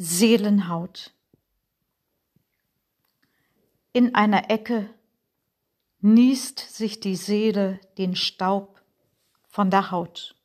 Seelenhaut. In einer Ecke niest sich die Seele den Staub von der Haut.